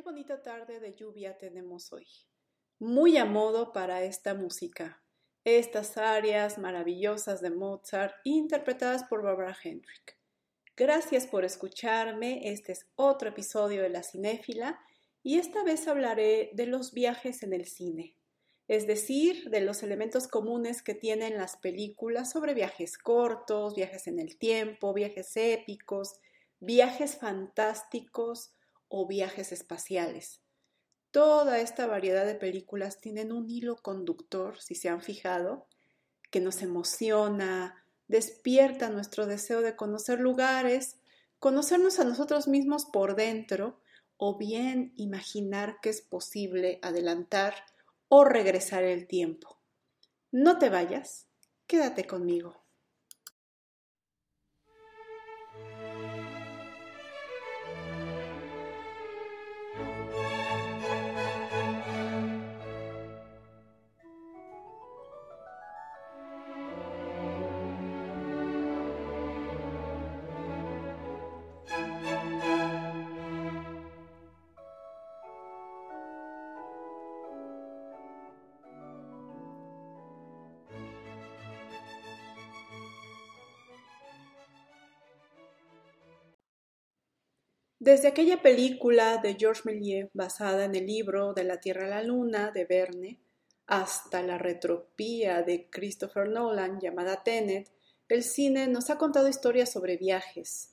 Qué bonita tarde de lluvia tenemos hoy. Muy a modo para esta música. Estas áreas maravillosas de Mozart interpretadas por Barbara Hendrick. Gracias por escucharme. Este es otro episodio de La Cinéfila y esta vez hablaré de los viajes en el cine, es decir, de los elementos comunes que tienen las películas sobre viajes cortos, viajes en el tiempo, viajes épicos, viajes fantásticos, o viajes espaciales. Toda esta variedad de películas tienen un hilo conductor, si se han fijado, que nos emociona, despierta nuestro deseo de conocer lugares, conocernos a nosotros mismos por dentro o bien imaginar que es posible adelantar o regresar el tiempo. No te vayas, quédate conmigo. Desde aquella película de Georges Méliès basada en el libro De la Tierra a la Luna de Verne, hasta la retropía de Christopher Nolan llamada Tenet, el cine nos ha contado historias sobre viajes.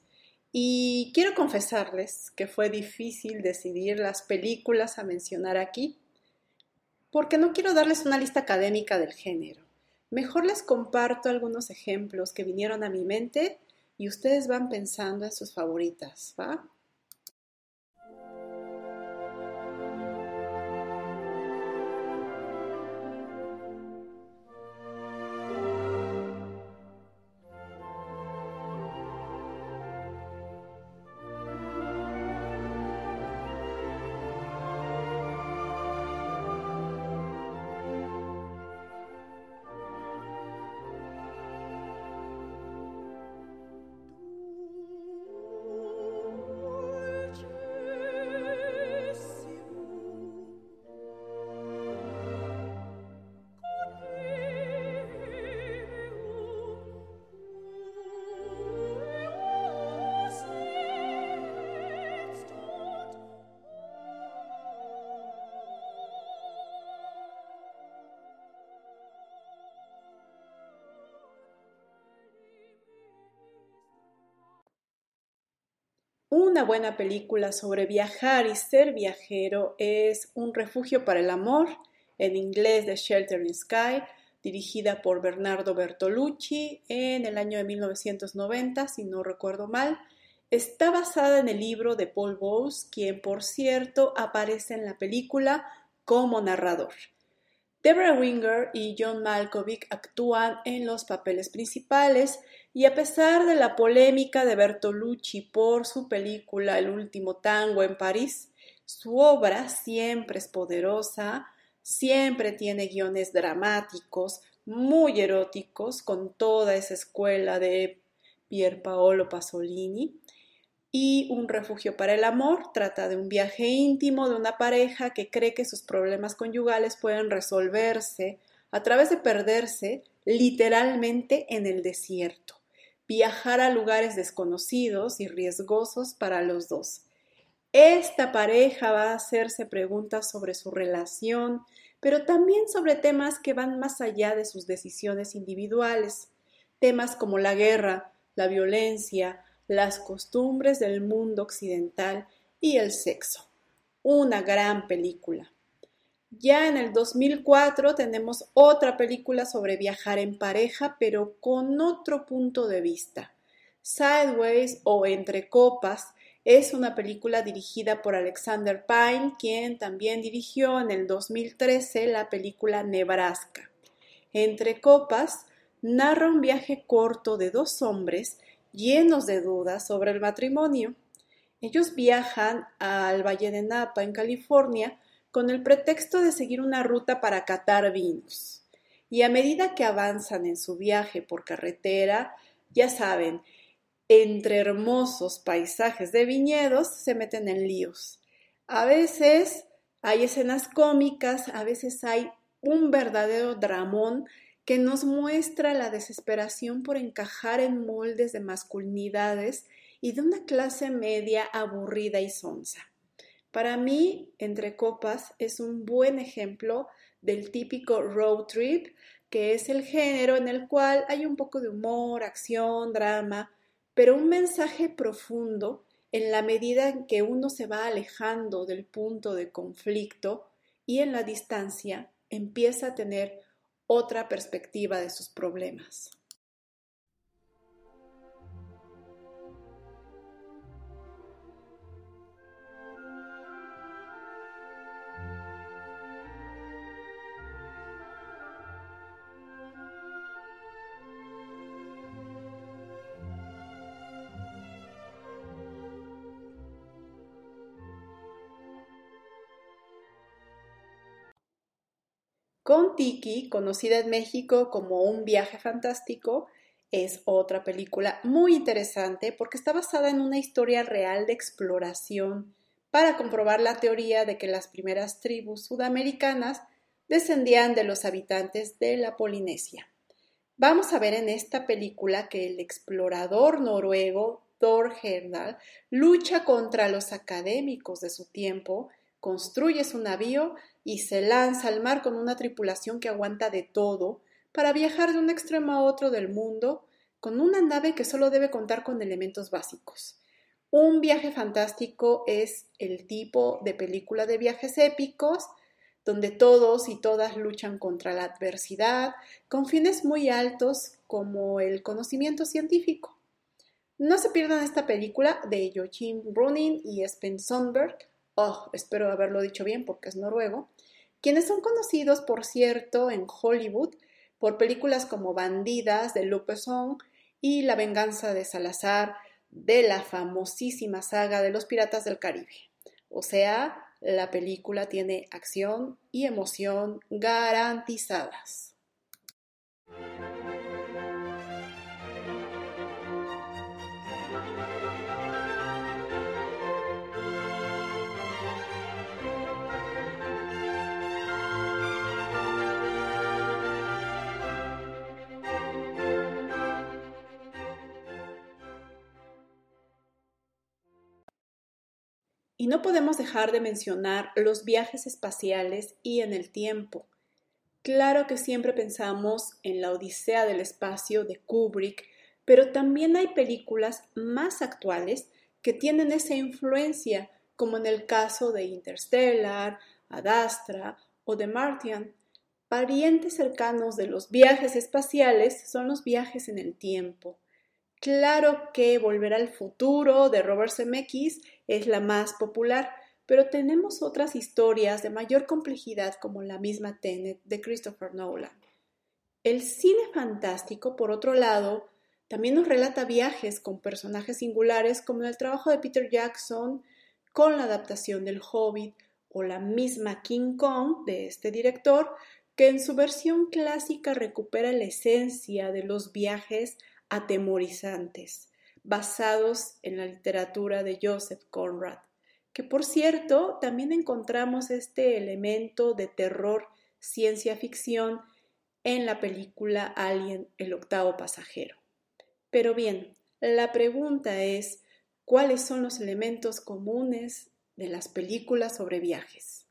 Y quiero confesarles que fue difícil decidir las películas a mencionar aquí, porque no quiero darles una lista académica del género. Mejor les comparto algunos ejemplos que vinieron a mi mente y ustedes van pensando en sus favoritas, ¿va? Una buena película sobre viajar y ser viajero es Un refugio para el amor, en inglés de Shelter in Sky, dirigida por Bernardo Bertolucci en el año de 1990, si no recuerdo mal. Está basada en el libro de Paul Bowles, quien por cierto aparece en la película como narrador. Deborah Winger y John Malkovich actúan en los papeles principales y a pesar de la polémica de Bertolucci por su película El último tango en París, su obra siempre es poderosa, siempre tiene guiones dramáticos, muy eróticos, con toda esa escuela de Pier Paolo Pasolini. Y Un refugio para el amor trata de un viaje íntimo de una pareja que cree que sus problemas conyugales pueden resolverse a través de perderse literalmente en el desierto viajar a lugares desconocidos y riesgosos para los dos. Esta pareja va a hacerse preguntas sobre su relación, pero también sobre temas que van más allá de sus decisiones individuales, temas como la guerra, la violencia, las costumbres del mundo occidental y el sexo. Una gran película. Ya en el 2004 tenemos otra película sobre viajar en pareja, pero con otro punto de vista. Sideways o Entre Copas es una película dirigida por Alexander Pine, quien también dirigió en el 2013 la película Nebraska. Entre Copas narra un viaje corto de dos hombres llenos de dudas sobre el matrimonio. Ellos viajan al Valle de Napa, en California, con el pretexto de seguir una ruta para catar vinos. Y a medida que avanzan en su viaje por carretera, ya saben, entre hermosos paisajes de viñedos se meten en líos. A veces hay escenas cómicas, a veces hay un verdadero dramón que nos muestra la desesperación por encajar en moldes de masculinidades y de una clase media aburrida y sonsa. Para mí, Entre Copas es un buen ejemplo del típico road trip, que es el género en el cual hay un poco de humor, acción, drama, pero un mensaje profundo en la medida en que uno se va alejando del punto de conflicto y en la distancia empieza a tener otra perspectiva de sus problemas. Con Tiki, conocida en México como Un viaje fantástico, es otra película muy interesante porque está basada en una historia real de exploración para comprobar la teoría de que las primeras tribus sudamericanas descendían de los habitantes de la Polinesia. Vamos a ver en esta película que el explorador noruego Thor Heyerdahl lucha contra los académicos de su tiempo, construye su navío y se lanza al mar con una tripulación que aguanta de todo para viajar de un extremo a otro del mundo con una nave que solo debe contar con elementos básicos. Un viaje fantástico es el tipo de película de viajes épicos donde todos y todas luchan contra la adversidad con fines muy altos como el conocimiento científico. No se pierdan esta película de Joachim Brunning y Sven Sonberg, oh, espero haberlo dicho bien porque es noruego, quienes son conocidos, por cierto, en Hollywood por películas como Bandidas de Luc Besson y La venganza de Salazar de la famosísima saga de los Piratas del Caribe. O sea, la película tiene acción y emoción garantizadas. Y no podemos dejar de mencionar los viajes espaciales y en el tiempo. Claro que siempre pensamos en la Odisea del Espacio de Kubrick, pero también hay películas más actuales que tienen esa influencia, como en el caso de Interstellar, Ad Astra o de Martian. Parientes cercanos de los viajes espaciales son los viajes en el tiempo. Claro que Volver al futuro de Robert Zemeckis es la más popular, pero tenemos otras historias de mayor complejidad como la misma Tenet de Christopher Nolan. El cine fantástico, por otro lado, también nos relata viajes con personajes singulares como el trabajo de Peter Jackson con la adaptación del Hobbit o la misma King Kong de este director, que en su versión clásica recupera la esencia de los viajes atemorizantes, basados en la literatura de Joseph Conrad, que por cierto también encontramos este elemento de terror ciencia ficción en la película Alien, el octavo pasajero. Pero bien, la pregunta es, ¿cuáles son los elementos comunes de las películas sobre viajes?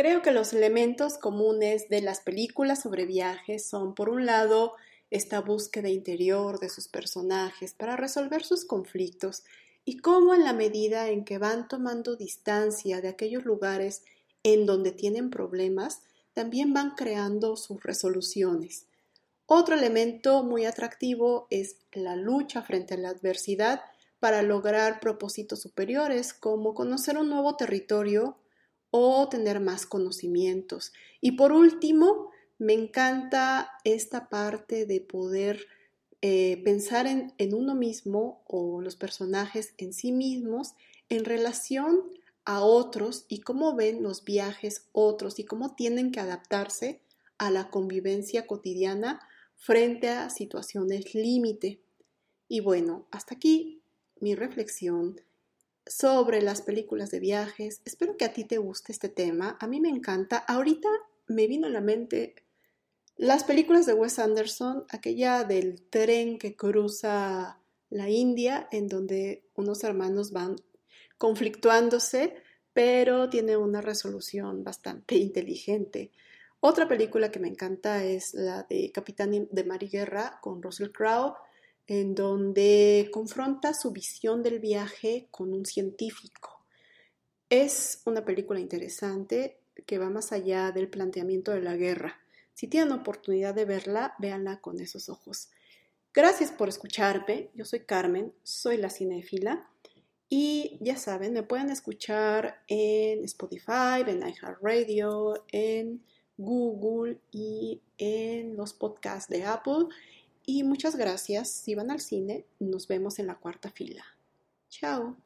Creo que los elementos comunes de las películas sobre viajes son, por un lado, esta búsqueda interior de sus personajes para resolver sus conflictos y cómo en la medida en que van tomando distancia de aquellos lugares en donde tienen problemas, también van creando sus resoluciones. Otro elemento muy atractivo es la lucha frente a la adversidad para lograr propósitos superiores como conocer un nuevo territorio o tener más conocimientos. Y por último, Me encanta esta parte de poder eh, pensar en, en uno mismo o los personajes en sí mismos en relación a otros y cómo ven los viajes otros y cómo tienen que adaptarse a la convivencia cotidiana frente a situaciones límite. Y bueno, hasta aquí mi reflexión sobre las películas de viajes. Espero que a ti te guste este tema. A mí me encanta. Ahorita me vino a la mente las películas de Wes Anderson, aquella del tren que cruza la India, en donde unos hermanos van conflictuándose, pero tiene una resolución bastante inteligente. Otra película que me encanta es la de Capitán de Mar y Guerra con Russell Crowe, en donde confronta su visión del viaje con un científico. Es una película interesante que va más allá del planteamiento de la guerra. Si tienen oportunidad de verla, véanla con esos ojos. Gracias por escucharme. Yo soy Carmen, soy la cinéfila. Y ya saben, me pueden escuchar en Spotify, en iHeartRadio, en Google y en los podcasts de Apple. Y muchas gracias. Si van al cine, nos vemos en la cuarta fila. Chao.